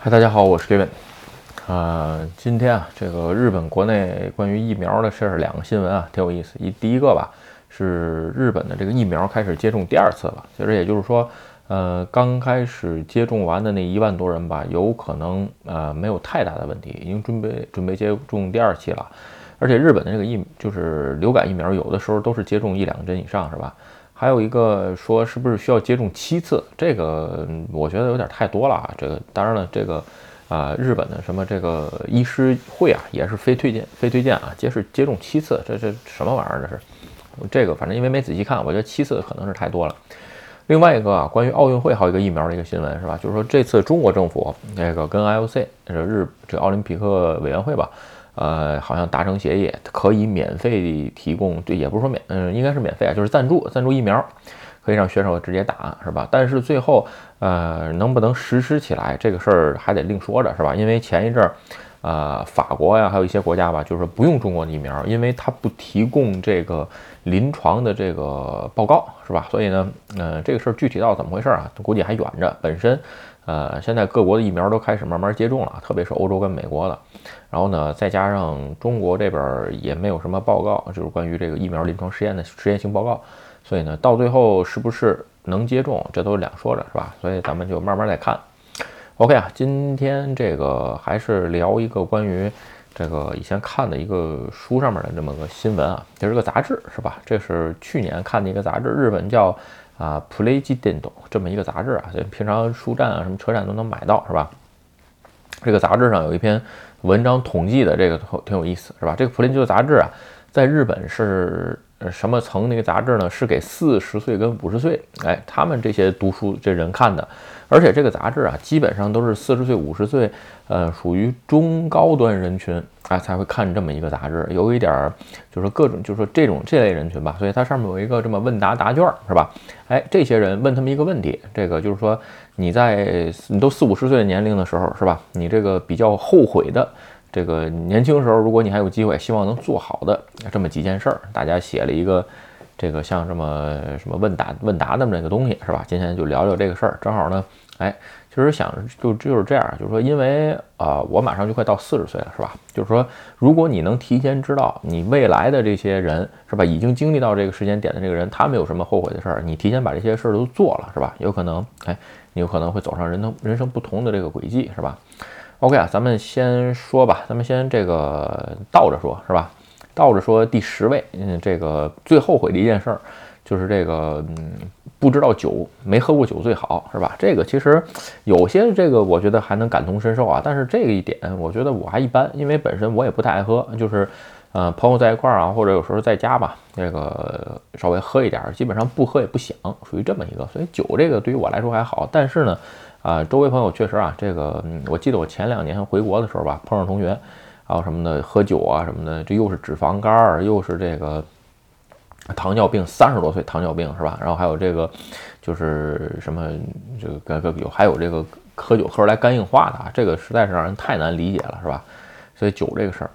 嗨，大家好，我是 Kevin。啊，今天啊，这个日本国内关于疫苗的事儿，两个新闻啊，挺有意思。一第一个吧，是日本的这个疫苗开始接种第二次了，其实也就是说，呃，刚开始接种完的那一万多人吧，有可能呃没有太大的问题，已经准备准备接种第二期了。而且日本的这个疫就是流感疫苗，有的时候都是接种一两针以上，是吧？还有一个说是不是需要接种七次？这个我觉得有点太多了啊。这个当然了，这个。啊，日本的什么这个医师会啊，也是非推荐非推荐啊，接是接种七次，这这什么玩意儿？这是这个，反正因为没仔细看，我觉得七次可能是太多了。另外一个啊，关于奥运会还有一个疫苗的一个新闻是吧？就是说这次中国政府那个跟 IOC 这日这奥林匹克委员会吧，呃，好像达成协议，可以免费提供，对，也不是说免，嗯，应该是免费啊，就是赞助赞助疫苗。可以让选手直接打，是吧？但是最后，呃，能不能实施起来，这个事儿还得另说着，是吧？因为前一阵儿，呃，法国呀，还有一些国家吧，就是不用中国的疫苗，因为它不提供这个临床的这个报告，是吧？所以呢，呃，这个事儿具体到怎么回事儿啊？估计还远着。本身，呃，现在各国的疫苗都开始慢慢接种了，特别是欧洲跟美国的。然后呢，再加上中国这边也没有什么报告，就是关于这个疫苗临床实验的实验性报告。所以呢，到最后是不是能接种，这都是两说着，是吧？所以咱们就慢慢再看。OK 啊，今天这个还是聊一个关于这个以前看的一个书上面的这么个新闻啊，这是个杂志，是吧？这是去年看的一个杂志，日本叫啊 Play 电动这么一个杂志啊，所以平常书站啊、什么车站都能买到，是吧？这个杂志上有一篇文章统计的，这个挺有意思，是吧？这个 Play 的杂志啊，在日本是。什么层那个杂志呢？是给四十岁跟五十岁，哎，他们这些读书这人看的。而且这个杂志啊，基本上都是四十岁、五十岁，呃，属于中高端人群，啊，才会看这么一个杂志。有一点儿，就是各种，就是说这种这类人群吧。所以它上面有一个这么问答答卷，是吧？哎，这些人问他们一个问题，这个就是说你在你都四五十岁的年龄的时候，是吧？你这个比较后悔的。这个年轻时候，如果你还有机会，希望能做好的这么几件事儿，大家写了一个这个像这么什么问答问答的那个东西，是吧？今天就聊聊这个事儿，正好呢，哎，其实想就就是这样，就是说，因为啊，我马上就快到四十岁了，是吧？就是说，如果你能提前知道你未来的这些人，是吧？已经经历到这个时间点的这个人，他们有什么后悔的事儿，你提前把这些事儿都做了，是吧？有可能，哎，你有可能会走上人生人生不同的这个轨迹，是吧？OK 啊，咱们先说吧，咱们先这个倒着说，是吧？倒着说，第十位，嗯，这个最后悔的一件事儿，就是这个，嗯，不知道酒没喝过酒最好，是吧？这个其实有些这个，我觉得还能感同身受啊。但是这个一点，我觉得我还一般，因为本身我也不太爱喝，就是，呃，朋友在一块儿啊，或者有时候在家吧，这个稍微喝一点，基本上不喝也不想，属于这么一个。所以酒这个对于我来说还好，但是呢。啊，周围朋友确实啊，这个，我记得我前两年回国的时候吧，碰上同学，还有什么的喝酒啊什么的，这又是脂肪肝儿，又是这个糖尿病，三十多岁糖尿病是吧？然后还有这个就是什么这个个有还有这个喝酒喝出来肝硬化的啊，这个实在是让人太难理解了是吧？所以酒这个事儿，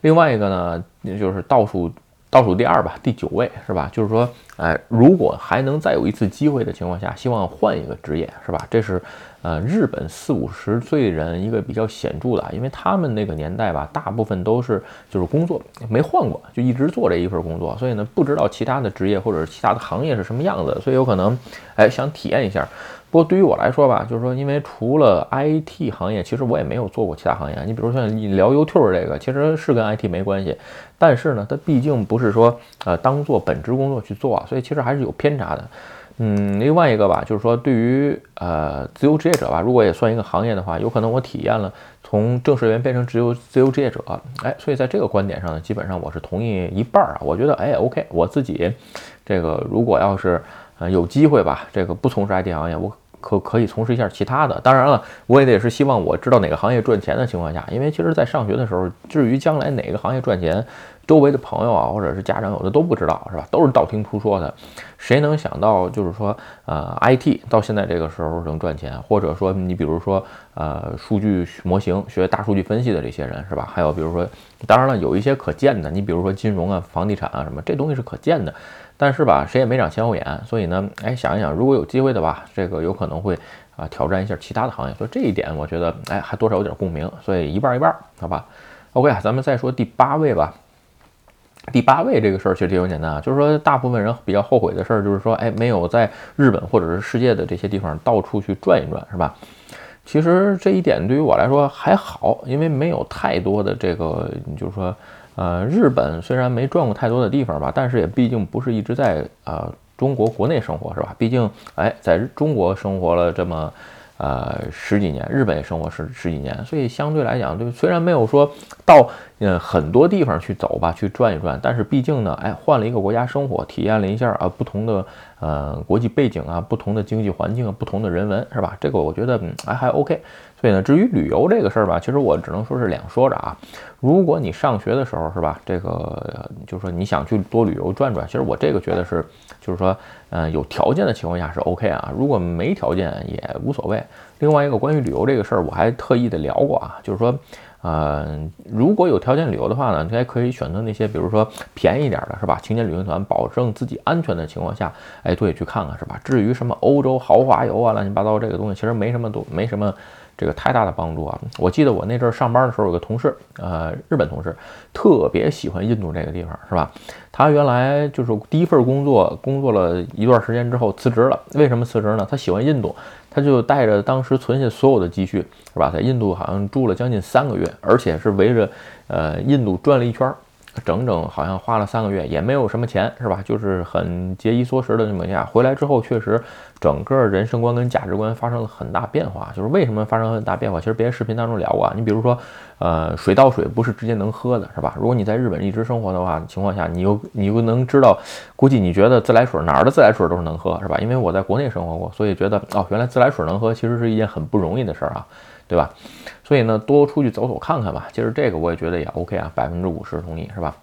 另外一个呢，就是倒数。倒数第二吧，第九位是吧？就是说，哎，如果还能再有一次机会的情况下，希望换一个职业是吧？这是，呃，日本四五十岁人一个比较显著的，因为他们那个年代吧，大部分都是就是工作没换过，就一直做这一份工作，所以呢，不知道其他的职业或者是其他的行业是什么样子，所以有可能，哎，想体验一下。不过对于我来说吧，就是说，因为除了 IT 行业，其实我也没有做过其他行业。你比如像聊 YouTube 这个，其实是跟 IT 没关系，但是呢，它毕竟不是说呃当做本职工作去做，所以其实还是有偏差的。嗯，另外一个吧，就是说对于呃自由职业者吧，如果也算一个行业的话，有可能我体验了从正式人员变成自由自由职业者，哎，所以在这个观点上呢，基本上我是同意一半儿啊。我觉得哎，OK，我自己这个如果要是呃有机会吧，这个不从事 IT 行业，我。可可以从事一下其他的，当然了，我也得是希望我知道哪个行业赚钱的情况下，因为其实，在上学的时候，至于将来哪个行业赚钱，周围的朋友啊，或者是家长有的都不知道，是吧？都是道听途说的。谁能想到，就是说，呃，IT 到现在这个时候能赚钱，或者说，你比如说，呃，数据模型学大数据分析的这些人，是吧？还有比如说，当然了，有一些可见的，你比如说金融啊、房地产啊什么，这东西是可见的。但是吧，谁也没长前后眼，所以呢，哎，想一想，如果有机会的吧，这个有可能会啊挑战一下其他的行业。所以这一点我觉得，哎，还多少有点共鸣。所以一半一半，好吧？OK，咱们再说第八位吧。第八位这个事儿其实挺简单啊，就是说大部分人比较后悔的事儿，就是说，哎，没有在日本或者是世界的这些地方到处去转一转，是吧？其实这一点对于我来说还好，因为没有太多的这个，就是说，呃，日本虽然没转过太多的地方吧，但是也毕竟不是一直在呃中国国内生活，是吧？毕竟，哎，在中国生活了这么。呃，十几年，日本也生活十十几年，所以相对来讲，对，虽然没有说到嗯很多地方去走吧，去转一转，但是毕竟呢，哎，换了一个国家生活，体验了一下啊不同的呃国际背景啊，不同的经济环境啊，不同的人文，是吧？这个我觉得嗯还还 OK。所以呢，至于旅游这个事儿吧，其实我只能说是两说着啊。如果你上学的时候是吧，这个就是说你想去多旅游转转，其实我这个觉得是，就是说，嗯，有条件的情况下是 OK 啊。如果没条件也无所谓。另外一个关于旅游这个事儿，我还特意的聊过啊，就是说，嗯，如果有条件旅游的话呢，你还可以选择那些，比如说便宜点的，是吧？青年旅行团，保证自己安全的情况下，哎，对去看看，是吧？至于什么欧洲豪华游啊，乱七八糟这个东西，其实没什么都没什么。这个太大的帮助啊！我记得我那阵儿上班的时候，有个同事，呃，日本同事，特别喜欢印度这个地方，是吧？他原来就是第一份工作，工作了一段时间之后辞职了。为什么辞职呢？他喜欢印度，他就带着当时存下所有的积蓄，是吧？在印度好像住了将近三个月，而且是围着呃印度转了一圈儿。整整好像花了三个月，也没有什么钱，是吧？就是很节衣缩食的那么下，回来之后确实整个人生观跟价值观发生了很大变化。就是为什么发生很大变化？其实别的视频当中聊过啊，你比如说，呃，水稻水不是直接能喝的，是吧？如果你在日本一直生活的话，情况下你又你又能知道，估计你觉得自来水哪儿的自来水都是能喝，是吧？因为我在国内生活过，所以觉得哦，原来自来水能喝，其实是一件很不容易的事儿啊。对吧？所以呢，多出去走走看看吧。其实这个我也觉得也 OK 啊，百分之五十同意是吧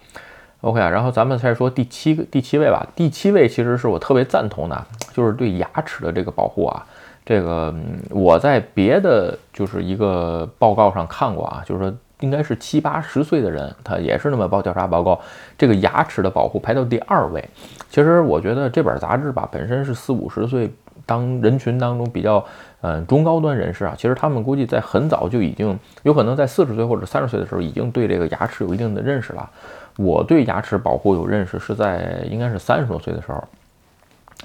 ？OK 啊，然后咱们再说第七个第七位吧。第七位其实是我特别赞同的，就是对牙齿的这个保护啊。这个我在别的就是一个报告上看过啊，就是说应该是七八十岁的人，他也是那么报调查报告，这个牙齿的保护排到第二位。其实我觉得这本杂志吧，本身是四五十岁当人群当中比较。嗯，中高端人士啊，其实他们估计在很早就已经有可能在四十岁或者三十岁的时候，已经对这个牙齿有一定的认识了。我对牙齿保护有认识是在应该是三十多岁的时候，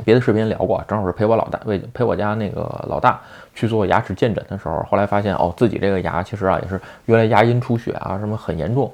别的视频聊过，正好是陪我老大为陪我家那个老大去做牙齿健诊的时候，后来发现哦，自己这个牙其实啊也是原来牙龈出血啊什么很严重。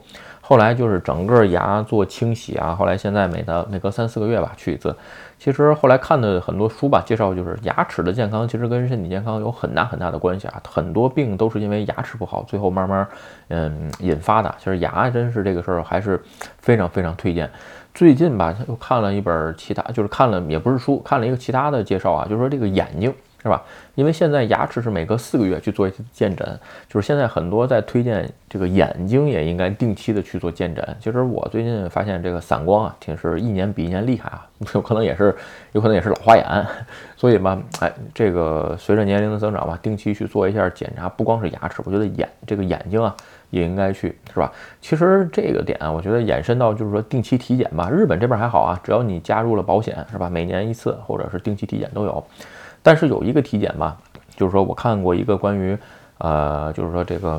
后来就是整个牙做清洗啊，后来现在每的每隔三四个月吧去一次。其实后来看的很多书吧，介绍就是牙齿的健康其实跟身体健康有很大很大的关系啊。很多病都是因为牙齿不好，最后慢慢嗯引发的。其实牙真是这个事儿还是非常非常推荐。最近吧又看了一本其他，就是看了也不是书，看了一个其他的介绍啊，就是说这个眼睛。是吧？因为现在牙齿是每隔四个月去做一次健诊，就是现在很多在推荐这个眼睛也应该定期的去做健诊。其实我最近发现这个散光啊，挺是一年比一年厉害啊，有可能也是，有可能也是老花眼。所以吧，哎，这个随着年龄的增长吧，定期去做一下检查，不光是牙齿，我觉得眼这个眼睛啊也应该去，是吧？其实这个点啊，我觉得延伸到就是说定期体检吧。日本这边还好啊，只要你加入了保险，是吧？每年一次或者是定期体检都有。但是有一个体检吧，就是说我看过一个关于，呃，就是说这个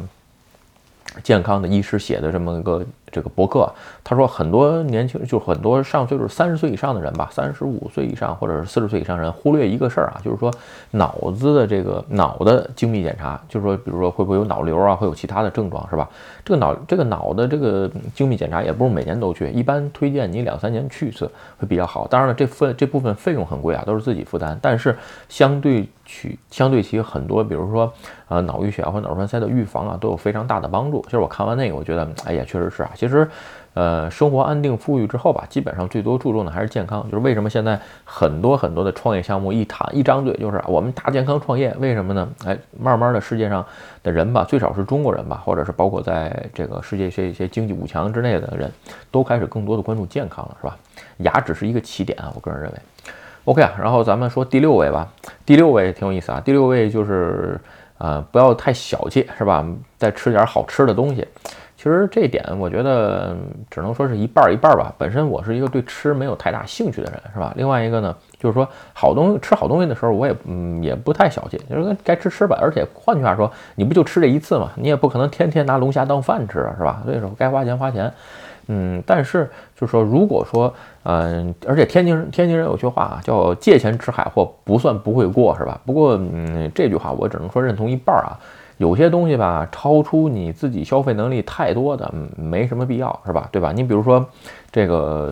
健康的医师写的这么一个。这个博客他说，很多年轻就是很多上岁数三十岁以上的人吧，三十五岁以上或者是四十岁以上人忽略一个事儿啊，就是说脑子的这个脑的精密检查，就是说比如说会不会有脑瘤啊，会有其他的症状是吧？这个脑这个脑的这个精密检查也不是每年都去，一般推荐你两三年去一次会比较好。当然了，这份这部分费用很贵啊，都是自己负担，但是相对去相对其很多，比如说呃脑淤血啊或脑栓塞的预防啊，都有非常大的帮助。其实我看完那个，我觉得哎呀，确实是啊。其实，呃，生活安定富裕之后吧，基本上最多注重的还是健康。就是为什么现在很多很多的创业项目一谈一张嘴就是我们大健康创业，为什么呢？哎，慢慢的世界上的人吧，最少是中国人吧，或者是包括在这个世界这些经济五强之内的人，都开始更多的关注健康了，是吧？牙只是一个起点啊，我个人认为。OK 啊，然后咱们说第六位吧，第六位挺有意思啊，第六位就是呃，不要太小气，是吧？再吃点好吃的东西。其实这点，我觉得只能说是一半儿一半儿吧。本身我是一个对吃没有太大兴趣的人，是吧？另外一个呢，就是说好东西吃好东西的时候，我也嗯也不太小气，就是该吃吃吧。而且换句话说，你不就吃这一次嘛，你也不可能天天拿龙虾当饭吃啊，是吧？所以说该花钱花钱。嗯，但是就是说，如果说，嗯，而且天津人天津人有句话啊，叫借钱吃海货不算不会过，是吧？不过，嗯，这句话我只能说认同一半啊。有些东西吧，超出你自己消费能力太多的，嗯没什么必要，是吧？对吧？你比如说这个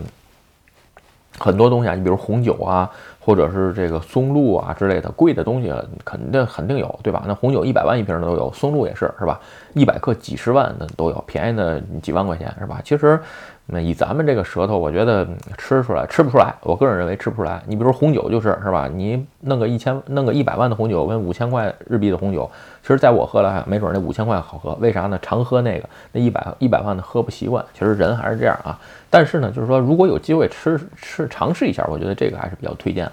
很多东西啊，你比如红酒啊。或者是这个松露啊之类的贵的东西，肯定肯定有，对吧？那红酒一百万一瓶都有，松露也是，是吧？一百克几十万的都有，便宜的几万块钱，是吧？其实。那以咱们这个舌头，我觉得吃出来吃不出来。我个人认为吃不出来。你比如说红酒就是是吧？你弄个一千弄个一百万的红酒跟五千块日币的红酒，其实在我喝来，没准那五千块好喝。为啥呢？常喝那个，那一百一百万的喝不习惯。其实人还是这样啊。但是呢，就是说如果有机会吃吃尝试一下，我觉得这个还是比较推荐啊。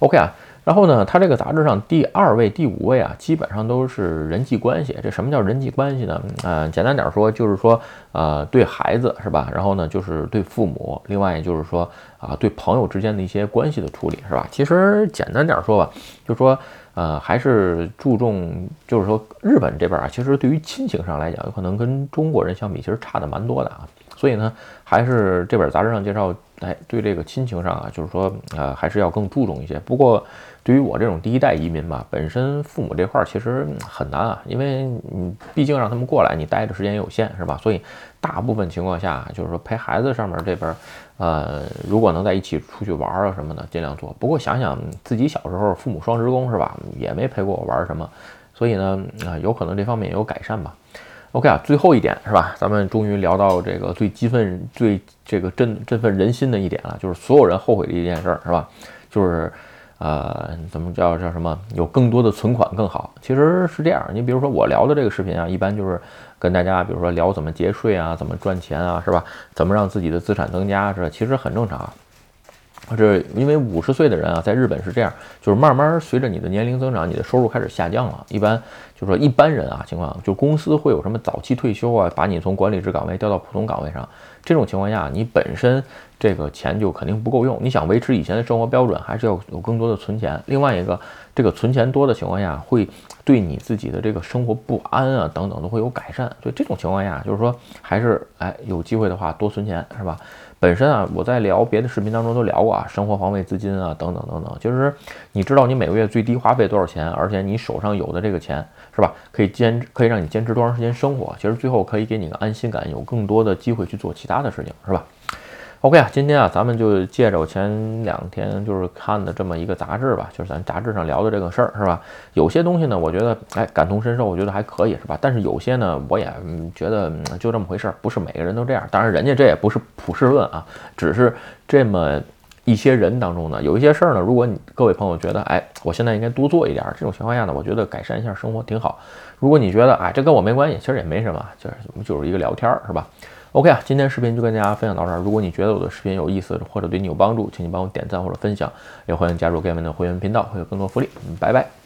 OK 啊。然后呢，他这个杂志上第二位、第五位啊，基本上都是人际关系。这什么叫人际关系呢？嗯，简单点说，就是说，呃，对孩子是吧？然后呢，就是对父母，另外也就是说，啊，对朋友之间的一些关系的处理是吧？其实简单点说吧，就是说，呃，还是注重，就是说，日本这边啊，其实对于亲情上来讲，有可能跟中国人相比，其实差的蛮多的啊。所以呢，还是这本杂志上介绍，哎，对这个亲情上啊，就是说，呃，还是要更注重一些。不过，对于我这种第一代移民吧，本身父母这块儿其实很难啊，因为你毕竟让他们过来，你待的时间也有限，是吧？所以大部分情况下，就是说陪孩子上面这边，呃，如果能在一起出去玩啊什么的，尽量做。不过想想自己小时候父母双职工是吧，也没陪过我玩什么，所以呢，啊，有可能这方面也有改善吧。OK 啊，最后一点是吧？咱们终于聊到这个最激愤、最这个振振奋人心的一点了，就是所有人后悔的一件事儿是吧？就是。呃，怎么叫叫什么？有更多的存款更好。其实是这样，你比如说我聊的这个视频啊，一般就是跟大家，比如说聊怎么节税啊，怎么赚钱啊，是吧？怎么让自己的资产增加，是吧其实很正常。这因为五十岁的人啊，在日本是这样，就是慢慢随着你的年龄增长，你的收入开始下降了。一般就是说一般人啊，情况就公司会有什么早期退休啊，把你从管理职岗位调到普通岗位上。这种情况下，你本身这个钱就肯定不够用。你想维持以前的生活标准，还是要有更多的存钱。另外一个，这个存钱多的情况下，会对你自己的这个生活不安啊等等都会有改善。所以这种情况下，就是说还是哎有机会的话多存钱，是吧？本身啊，我在聊别的视频当中都聊过啊，生活防卫资金啊，等等等等，其实你知道你每个月最低花费多少钱，而且你手上有的这个钱是吧，可以坚可以让你坚持多长时间生活，其实最后可以给你个安心感，有更多的机会去做其他的事情，是吧？？OK 啊，今天啊，咱们就借着我前两天就是看的这么一个杂志吧，就是咱杂志上聊的这个事儿，是吧？有些东西呢，我觉得哎感同身受，我觉得还可以，是吧？但是有些呢，我也觉得就这么回事儿，不是每个人都这样。当然，人家这也不是普世论啊，只是这么一些人当中呢，有一些事儿呢，如果你各位朋友觉得哎，我现在应该多做一点，这种情况下呢，我觉得改善一下生活挺好。如果你觉得哎，这跟我没关系，其实也没什么，就是就是一个聊天儿，是吧？OK 啊，今天视频就跟大家分享到这儿。如果你觉得我的视频有意思或者对你有帮助，请你帮我点赞或者分享，也欢迎加入 Game 的会员频道，会有更多福利。拜拜。